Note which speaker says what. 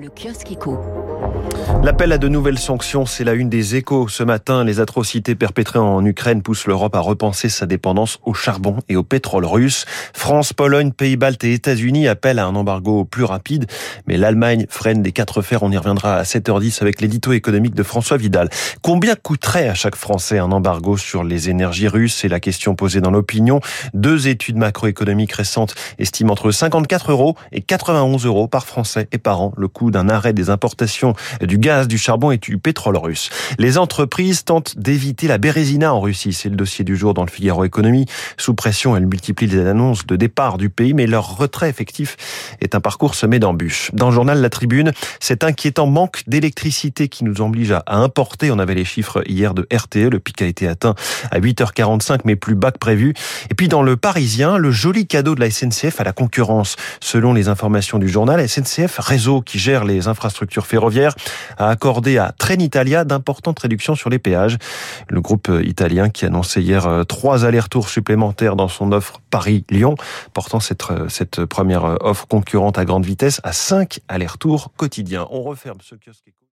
Speaker 1: Le kiosque.
Speaker 2: L'appel à de nouvelles sanctions, c'est la une des échos. Ce matin, les atrocités perpétrées en Ukraine poussent l'Europe à repenser sa dépendance au charbon et au pétrole russe. France, Pologne, Pays-Baltes et États-Unis appellent à un embargo plus rapide, mais l'Allemagne freine des quatre fers. On y reviendra à 7h10 avec l'édito économique de François Vidal. Combien coûterait à chaque Français un embargo sur les énergies russes? C'est la question posée dans l'opinion. Deux études macroéconomiques récentes estiment entre 54 euros et 91 euros par Français et par an le coût d'un arrêt des importations du gaz, du charbon et du pétrole russe. Les entreprises tentent d'éviter la bérésina en Russie. C'est le dossier du jour dans le Figaro Économie. Sous pression, elles multiplient les annonces de départ du pays, mais leur retrait effectif est un parcours semé d'embûches. Dans le journal La Tribune, cet inquiétant manque d'électricité qui nous oblige à importer. On avait les chiffres hier de RTE. Le pic a été atteint à 8h45, mais plus bas que prévu. Et puis dans le Parisien, le joli cadeau de la SNCF à la concurrence. Selon les informations du journal, SNCF Réseau, qui gère les infrastructures ferroviaires, a accordé à Trenitalia d'importantes réductions sur les péages. Le groupe italien qui annonçait hier euh, trois allers-retours supplémentaires dans son offre Paris-Lyon, portant cette, euh, cette première offre concurrente à grande vitesse à cinq allers-retours quotidiens. On referme ce kiosque.